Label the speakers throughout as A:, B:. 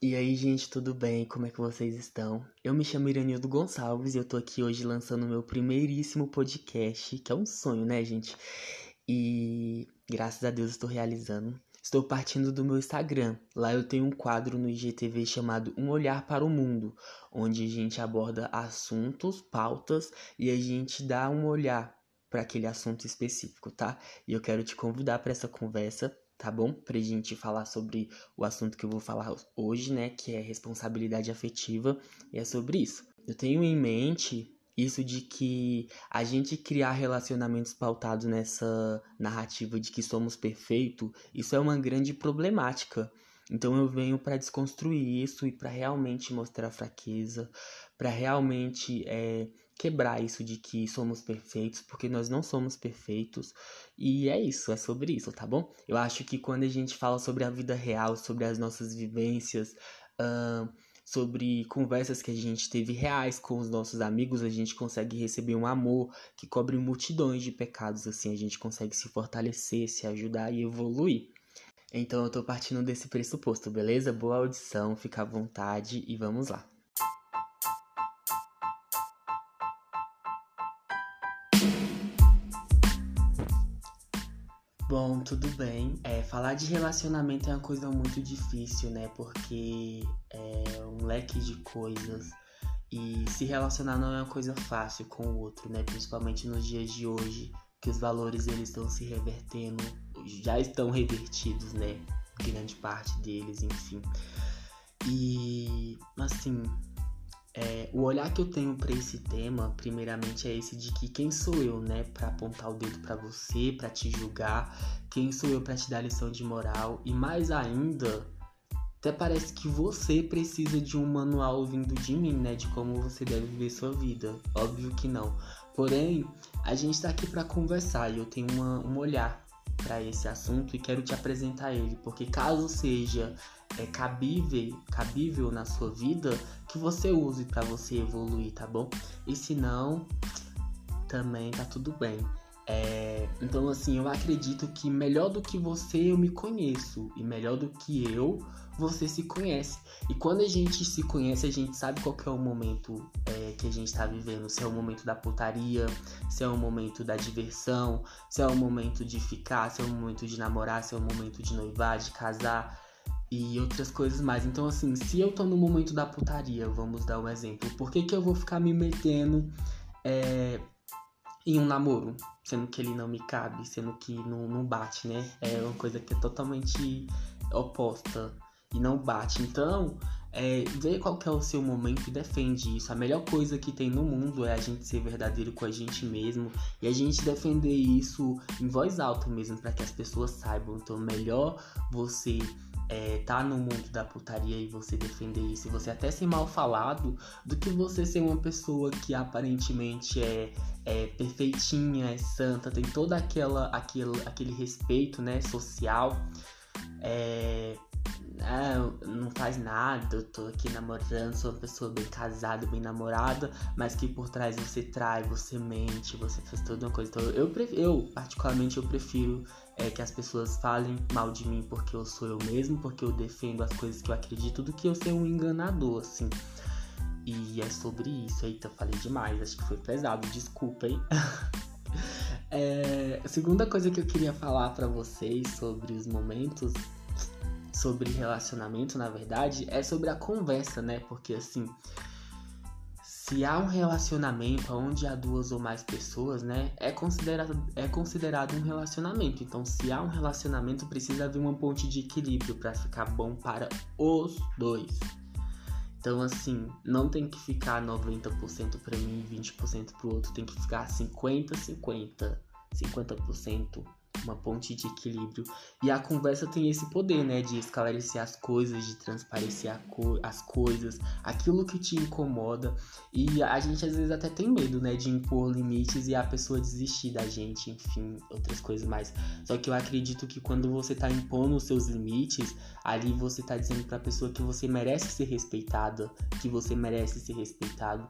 A: E aí, gente, tudo bem? Como é que vocês estão? Eu me chamo Iranildo Gonçalves e eu tô aqui hoje lançando meu primeiríssimo podcast, que é um sonho, né, gente? E graças a Deus estou realizando. Estou partindo do meu Instagram. Lá eu tenho um quadro no IGTV chamado Um Olhar para o Mundo, onde a gente aborda assuntos, pautas e a gente dá um olhar para aquele assunto específico, tá? E eu quero te convidar para essa conversa tá bom? Pra gente falar sobre o assunto que eu vou falar hoje, né? Que é responsabilidade afetiva. E é sobre isso. Eu tenho em mente isso de que a gente criar relacionamentos pautados nessa narrativa de que somos perfeitos, isso é uma grande problemática. Então eu venho para desconstruir isso e para realmente mostrar fraqueza, para realmente é, quebrar isso de que somos perfeitos, porque nós não somos perfeitos. E é isso, é sobre isso, tá bom? Eu acho que quando a gente fala sobre a vida real, sobre as nossas vivências, uh, sobre conversas que a gente teve reais com os nossos amigos, a gente consegue receber um amor que cobre multidões de pecados, assim, a gente consegue se fortalecer, se ajudar e evoluir. Então eu tô partindo desse pressuposto, beleza? Boa audição, fica à vontade e vamos lá. Bom, tudo bem. É, falar de relacionamento é uma coisa muito difícil, né? Porque é um leque de coisas. E se relacionar não é uma coisa fácil com o outro, né? Principalmente nos dias de hoje, que os valores eles estão se revertendo, já estão revertidos, né? Grande parte deles, enfim. E assim, é, o olhar que eu tenho para esse tema, primeiramente, é esse de que quem sou eu, né, para apontar o dedo para você, para te julgar, quem sou eu para te dar lição de moral e mais ainda, até parece que você precisa de um manual vindo de mim, né, de como você deve viver sua vida. Óbvio que não. Porém, a gente tá aqui para conversar e eu tenho uma, um olhar para esse assunto e quero te apresentar ele, porque caso seja é, cabível, cabível na sua vida, que você use para você evoluir, tá bom? E se não, também tá tudo bem. É, então, assim, eu acredito que melhor do que você eu me conheço, e melhor do que eu você se conhece. E quando a gente se conhece, a gente sabe qual é o momento é, que a gente está vivendo. Se é o momento da putaria, se é o momento da diversão, se é o momento de ficar, se é o momento de namorar, se é o momento de noivar, de casar e outras coisas mais. Então, assim, se eu tô no momento da putaria, vamos dar um exemplo, por que, que eu vou ficar me metendo é, em um namoro? Sendo que ele não me cabe, sendo que não, não bate, né? É uma coisa que é totalmente oposta e não bate. Então, é, vê qual é o seu momento e defende isso. A melhor coisa que tem no mundo é a gente ser verdadeiro com a gente mesmo e a gente defender isso em voz alta mesmo para que as pessoas saibam. Então, melhor você é, tá no mundo da putaria e você defender isso, e você até ser mal falado, do que você ser uma pessoa que aparentemente é, é perfeitinha, é santa, tem toda aquela aquele, aquele respeito, né, social. É, ah, não faz nada, eu tô aqui namorando, sou uma pessoa bem casada, bem namorada, mas que por trás você trai, você mente, você faz toda uma coisa. Então eu, eu particularmente, eu prefiro é, que as pessoas falem mal de mim porque eu sou eu mesmo, porque eu defendo as coisas que eu acredito, do que eu ser um enganador, assim. E é sobre isso. Eita, falei demais, acho que foi pesado, desculpa, hein? é, a segunda coisa que eu queria falar para vocês sobre os momentos sobre relacionamento, na verdade, é sobre a conversa, né? Porque assim, se há um relacionamento onde há duas ou mais pessoas, né, é considerado, é considerado um relacionamento. Então, se há um relacionamento, precisa haver uma ponte de equilíbrio para ficar bom para os dois. Então, assim, não tem que ficar 90% para mim e 20% para o outro, tem que ficar 50-50. 50% uma ponte de equilíbrio. E a conversa tem esse poder, né, de esclarecer as coisas, de transparecer co as coisas, aquilo que te incomoda. E a gente às vezes até tem medo, né, de impor limites e a pessoa desistir da gente, enfim, outras coisas mais. Só que eu acredito que quando você tá impondo os seus limites, ali você tá dizendo para a pessoa que você merece ser respeitada, que você merece ser respeitado.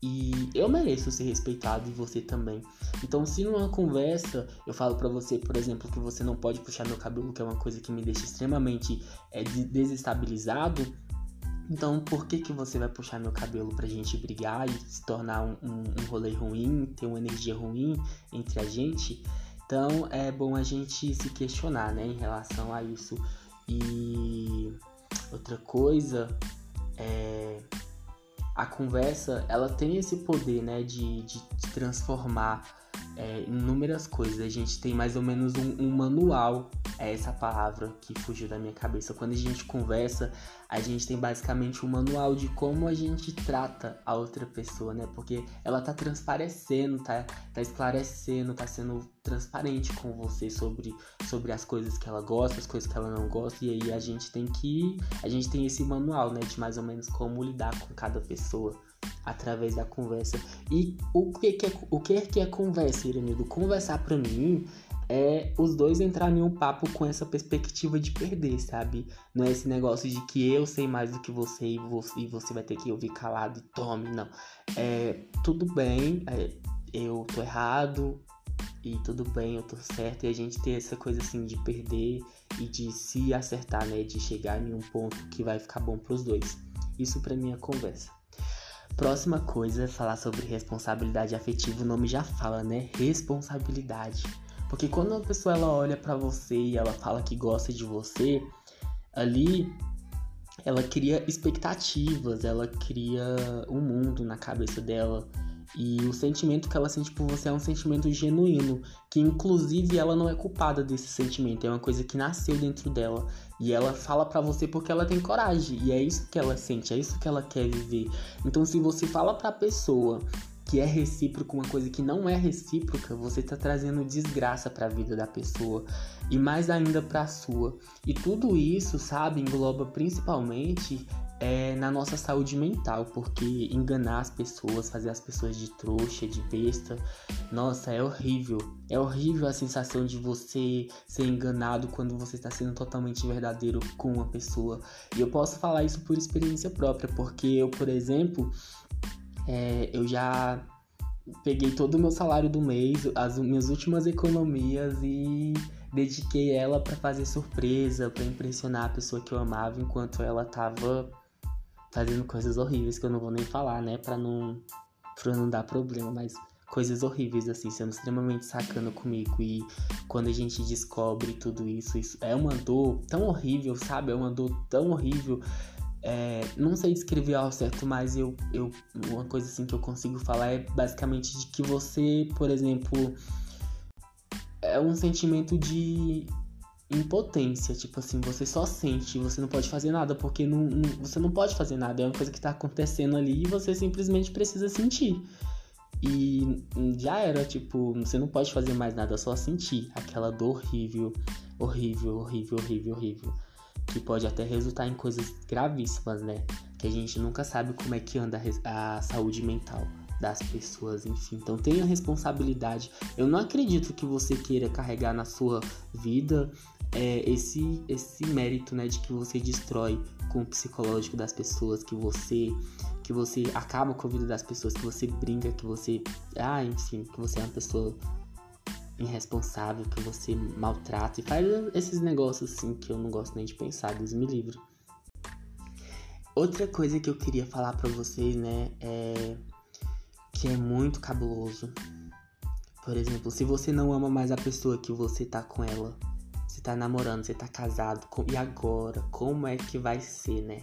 A: E eu mereço ser respeitado e você também. Então, se numa conversa eu falo para você, por exemplo, que você não pode puxar meu cabelo, que é uma coisa que me deixa extremamente é, desestabilizado, Então, por que que você vai puxar meu cabelo pra gente brigar e se tornar um, um, um rolê ruim, ter uma energia ruim entre a gente? Então, é bom a gente se questionar, né, em relação a isso. E outra coisa é a conversa, ela tem esse poder, né, de, de transformar é, inúmeras coisas. A gente tem mais ou menos um, um, manual, é essa palavra que fugiu da minha cabeça. Quando a gente conversa, a gente tem basicamente um manual de como a gente trata a outra pessoa, né? Porque ela tá transparecendo, tá, tá esclarecendo, tá sendo transparente com você sobre, sobre as coisas que ela gosta, as coisas que ela não gosta. E aí a gente tem que. A gente tem esse manual, né? De mais ou menos como lidar com cada pessoa através da conversa. E o que, que é, o que, que é conversa, Iranildo? Conversar para mim é os dois entrarem em um papo com essa perspectiva de perder, sabe? Não é esse negócio de que eu sei mais do que você e você, e você vai ter que ouvir calado e tome, não. É tudo bem, é, eu tô errado e tudo bem, eu tô certo, e a gente ter essa coisa assim de perder e de se acertar, né? De chegar em um ponto que vai ficar bom pros dois. Isso pra mim é conversa. Próxima coisa, falar sobre responsabilidade afetiva, o nome já fala, né? Responsabilidade. Porque quando uma pessoa ela olha para você e ela fala que gosta de você, ali ela cria expectativas, ela cria um mundo na cabeça dela e o sentimento que ela sente por você é um sentimento genuíno, que inclusive ela não é culpada desse sentimento, é uma coisa que nasceu dentro dela. E ela fala para você porque ela tem coragem, e é isso que ela sente, é isso que ela quer viver. Então se você fala pra pessoa que é recíproco, uma coisa que não é recíproca, você tá trazendo desgraça para a vida da pessoa e mais ainda para a sua. E tudo isso, sabe, engloba principalmente é, na nossa saúde mental, porque enganar as pessoas, fazer as pessoas de trouxa, de besta, nossa, é horrível. É horrível a sensação de você ser enganado quando você está sendo totalmente verdadeiro com uma pessoa. E eu posso falar isso por experiência própria, porque eu, por exemplo, é, eu já peguei todo o meu salário do mês, as minhas últimas economias e dediquei ela para fazer surpresa, para impressionar a pessoa que eu amava enquanto ela tava fazendo coisas horríveis que eu não vou nem falar, né? Pra não, pra não dar problema, mas coisas horríveis, assim, sendo extremamente sacana comigo. E quando a gente descobre tudo isso, isso é uma dor tão horrível, sabe? É uma dor tão horrível. É, não sei descrever ao certo, mas eu, eu, uma coisa assim que eu consigo falar é basicamente de que você, por exemplo, é um sentimento de impotência, tipo assim, você só sente, você não pode fazer nada, porque não, não, você não pode fazer nada, é uma coisa que tá acontecendo ali e você simplesmente precisa sentir. E já era, tipo, você não pode fazer mais nada, só sentir aquela dor horrível, horrível, horrível, horrível, horrível. Que pode até resultar em coisas gravíssimas, né? Que a gente nunca sabe como é que anda a saúde mental das pessoas, enfim. Então tenha responsabilidade. Eu não acredito que você queira carregar na sua vida é, esse, esse mérito, né, de que você destrói com o psicológico das pessoas, que você que você acaba com a vida das pessoas, que você brinca, que você, ah, enfim, que você é uma pessoa irresponsável, que você maltrata e faz esses negócios assim que eu não gosto nem de pensar, Deus me livre. Outra coisa que eu queria falar para vocês, né, é que é muito cabuloso. Por exemplo, se você não ama mais a pessoa que você tá com ela, você tá namorando, você tá casado, e agora? Como é que vai ser, né?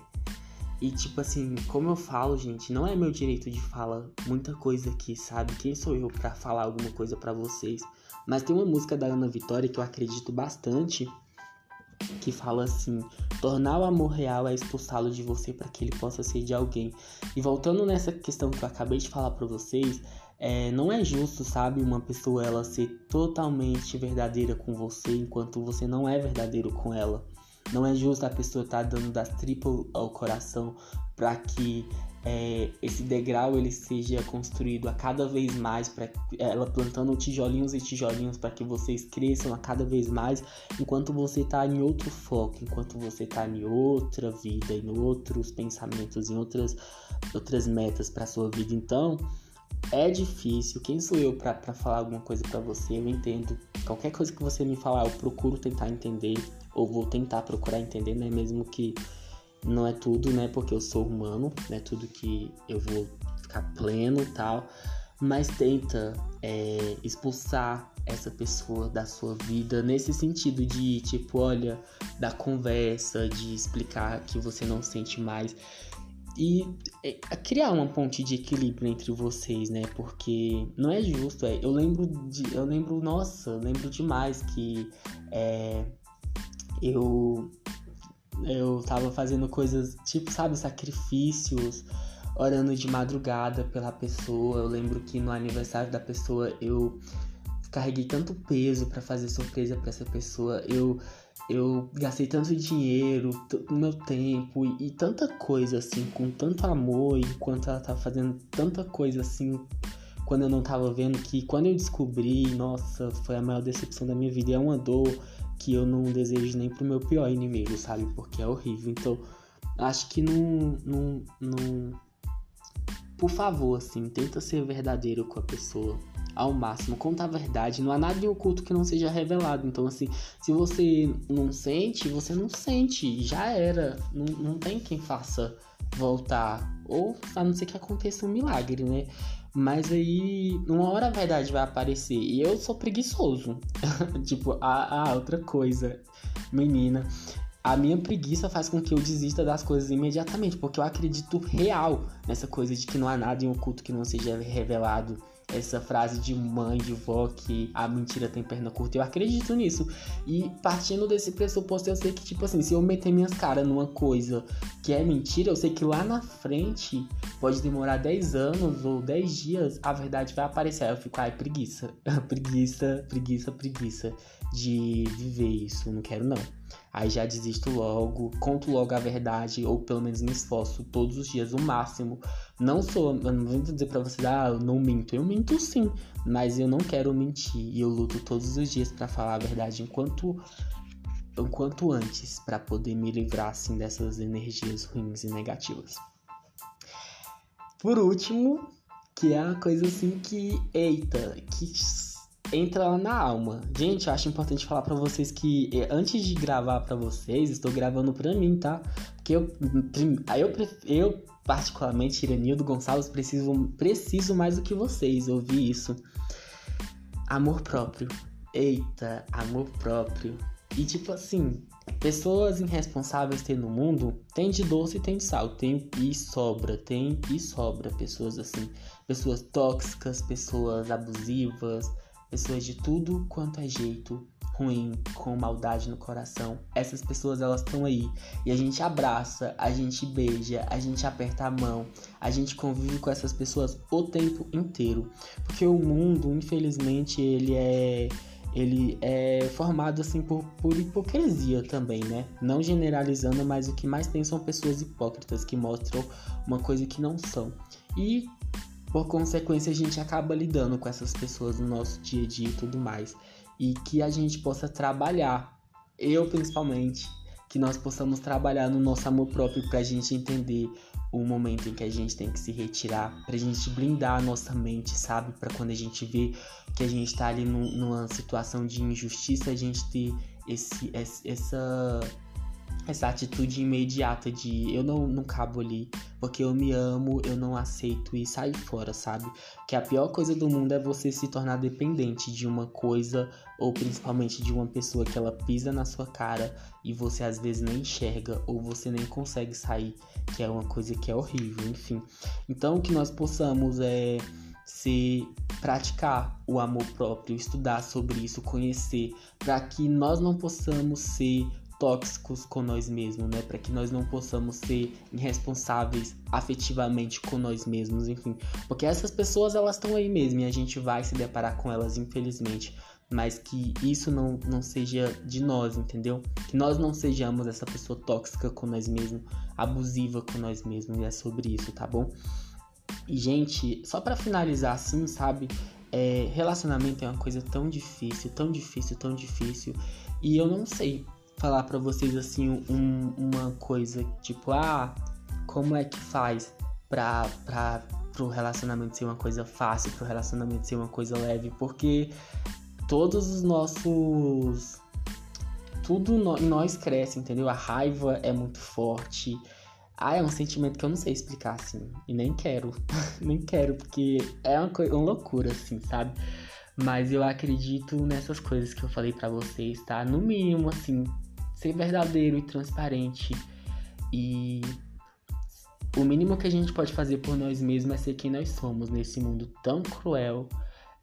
A: E tipo assim, como eu falo, gente, não é meu direito de falar muita coisa aqui, sabe? Quem sou eu para falar alguma coisa para vocês? Mas tem uma música da Ana Vitória que eu acredito bastante, que fala assim: tornar o amor real é expulsá-lo de você para que ele possa ser de alguém. E voltando nessa questão que eu acabei de falar para vocês, é, não é justo, sabe, uma pessoa ela ser totalmente verdadeira com você enquanto você não é verdadeiro com ela. Não é justo a pessoa estar tá dando das tripas ao coração para que é, esse degrau ele seja construído a cada vez mais, para ela plantando tijolinhos e tijolinhos para que vocês cresçam a cada vez mais, enquanto você está em outro foco, enquanto você está em outra vida, em outros pensamentos, em outras outras metas para sua vida. Então, é difícil. Quem sou eu para falar alguma coisa para você? Eu entendo. Qualquer coisa que você me falar, eu procuro tentar entender ou vou tentar procurar entender, né? Mesmo que não é tudo, né? Porque eu sou humano, não é tudo que eu vou ficar pleno e tal. Mas tenta é, expulsar essa pessoa da sua vida nesse sentido de tipo, olha, da conversa, de explicar que você não sente mais e é, criar uma ponte de equilíbrio entre vocês, né? Porque não é justo. É, eu lembro de, eu lembro, nossa, eu lembro demais que é, eu eu tava fazendo coisas tipo, sabe, sacrifícios, orando de madrugada pela pessoa. Eu lembro que no aniversário da pessoa eu carreguei tanto peso para fazer surpresa para essa pessoa. Eu eu gastei tanto dinheiro, meu tempo e, e, tanta coisa assim, com tanto amor, enquanto ela tava fazendo tanta coisa assim, quando eu não tava vendo, que quando eu descobri, nossa, foi a maior decepção da minha vida. E é uma dor que eu não desejo nem pro meu pior inimigo, sabe? Porque é horrível. Então, acho que não. não, não... Por favor, assim, tenta ser verdadeiro com a pessoa ao máximo, conta a verdade. Não há nada de oculto que não seja revelado. Então, assim, se você não sente, você não sente. Já era. Não, não tem quem faça voltar. Ou a não ser que aconteça um milagre, né? Mas aí, uma hora a verdade vai aparecer. E eu sou preguiçoso. tipo, ah, ah, outra coisa. Menina, a minha preguiça faz com que eu desista das coisas imediatamente, porque eu acredito real nessa coisa de que não há nada em oculto que não seja revelado essa frase de mãe, de vó, que a mentira tem perna curta. Eu acredito nisso. E partindo desse pressuposto, eu sei que, tipo assim, se eu meter minhas caras numa coisa que é mentira, eu sei que lá na frente pode demorar 10 anos ou 10 dias, a verdade vai aparecer. Aí eu fico, ai, preguiça. preguiça, preguiça, preguiça de viver isso. Não quero, não. Aí já desisto logo, conto logo a verdade, ou pelo menos me esforço todos os dias o máximo. Não sou, não vou dizer pra você, ah, eu não minto. Eu minto sim, mas eu não quero mentir. E eu luto todos os dias para falar a verdade enquanto enquanto antes, para poder me livrar assim dessas energias ruins e negativas. Por último, que é uma coisa assim que, eita, que entra na alma. Gente, eu acho importante falar para vocês que eh, antes de gravar para vocês, estou gravando para mim, tá? Porque eu, eu, eu particularmente, Iranildo Gonçalves, preciso, preciso mais do que vocês ouvir isso. Amor próprio. Eita, amor próprio. E tipo assim, pessoas irresponsáveis tem no mundo, tem de doce e tem de sal, tem e sobra, tem e sobra pessoas assim, pessoas tóxicas, pessoas abusivas, pessoas de tudo quanto é jeito ruim, com maldade no coração. Essas pessoas elas estão aí e a gente abraça, a gente beija, a gente aperta a mão, a gente convive com essas pessoas o tempo inteiro, porque o mundo, infelizmente, ele é ele é formado assim por, por hipocrisia também, né? Não generalizando, mas o que mais tem são pessoas hipócritas que mostram uma coisa que não são. E por consequência, a gente acaba lidando com essas pessoas no nosso dia a dia e tudo mais. E que a gente possa trabalhar, eu principalmente, que nós possamos trabalhar no nosso amor próprio para a gente entender o momento em que a gente tem que se retirar, para a gente blindar a nossa mente, sabe? Para quando a gente vê que a gente está ali numa situação de injustiça, a gente ter esse, essa essa atitude imediata de eu não, não cabo ali, porque eu me amo, eu não aceito e sair fora, sabe? Que a pior coisa do mundo é você se tornar dependente de uma coisa ou principalmente de uma pessoa que ela pisa na sua cara e você às vezes nem enxerga ou você nem consegue sair, que é uma coisa que é horrível, enfim. Então que nós possamos é se praticar o amor próprio, estudar sobre isso, conhecer, para que nós não possamos ser tóxicos com nós mesmos, né? Para que nós não possamos ser irresponsáveis afetivamente com nós mesmos, enfim. Porque essas pessoas elas estão aí mesmo e a gente vai se deparar com elas, infelizmente. Mas que isso não, não seja de nós, entendeu? Que nós não sejamos essa pessoa tóxica com nós mesmos, abusiva com nós mesmos. E é sobre isso, tá bom? E, gente, só para finalizar assim, sabe? É, relacionamento é uma coisa tão difícil, tão difícil, tão difícil. E eu não sei falar para vocês assim um, uma coisa tipo, ah, como é que faz pra, pra pro relacionamento ser uma coisa fácil, pro relacionamento ser uma coisa leve, porque todos os nossos tudo em nós cresce, entendeu? A raiva é muito forte. Ah, é um sentimento que eu não sei explicar, assim. E nem quero. nem quero, porque é uma, uma loucura, assim, sabe? Mas eu acredito nessas coisas que eu falei para vocês, tá? No mínimo, assim, ser verdadeiro e transparente. E o mínimo que a gente pode fazer por nós mesmos é ser quem nós somos nesse mundo tão cruel.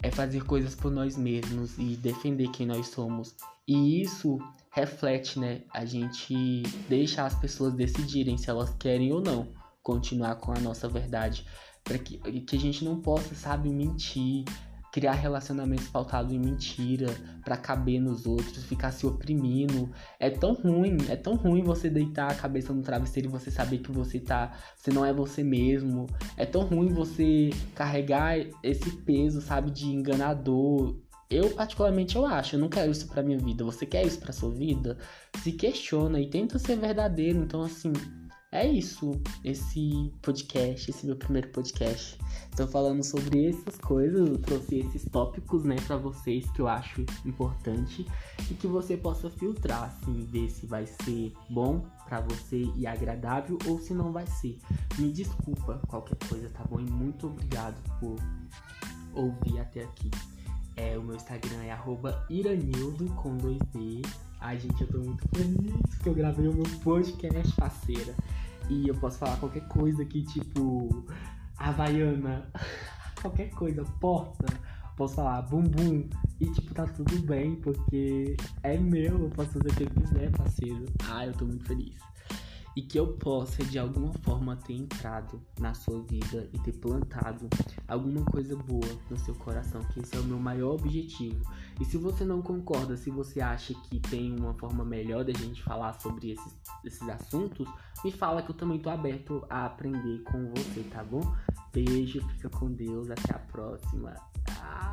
A: É fazer coisas por nós mesmos e defender quem nós somos. E isso reflete, né? A gente deixa as pessoas decidirem se elas querem ou não continuar com a nossa verdade. Para que, que a gente não possa, sabe, mentir, criar relacionamentos pautados em mentira para caber nos outros, ficar se oprimindo. É tão ruim, é tão ruim você deitar a cabeça no travesseiro e você saber que você tá, você não é você mesmo. É tão ruim você carregar esse peso, sabe, de enganador, eu, particularmente, eu acho, eu não quero isso pra minha vida. Você quer isso pra sua vida? Se questiona e tenta ser verdadeiro. Então, assim, é isso. Esse podcast, esse meu primeiro podcast. Tô falando sobre essas coisas, eu trouxe esses tópicos, né, pra vocês que eu acho importante e que você possa filtrar, assim, ver se vai ser bom pra você e agradável ou se não vai ser. Me desculpa qualquer coisa, tá bom? E muito obrigado por ouvir até aqui. É, o meu Instagram é iranildo com dois D. Ai, gente, eu tô muito feliz porque eu gravei o meu podcast, parceira. E eu posso falar qualquer coisa aqui, tipo, Havaiana, qualquer coisa, porta. Posso falar bumbum. E, tipo, tá tudo bem, porque é meu, eu posso fazer o que eu quiser, parceiro. Ah, eu tô muito feliz e que eu possa de alguma forma ter entrado na sua vida e ter plantado alguma coisa boa no seu coração, que esse é o meu maior objetivo. E se você não concorda, se você acha que tem uma forma melhor da gente falar sobre esses, esses assuntos, me fala que eu também tô aberto a aprender com você, tá bom? Beijo, fica com Deus, até a próxima. Ah.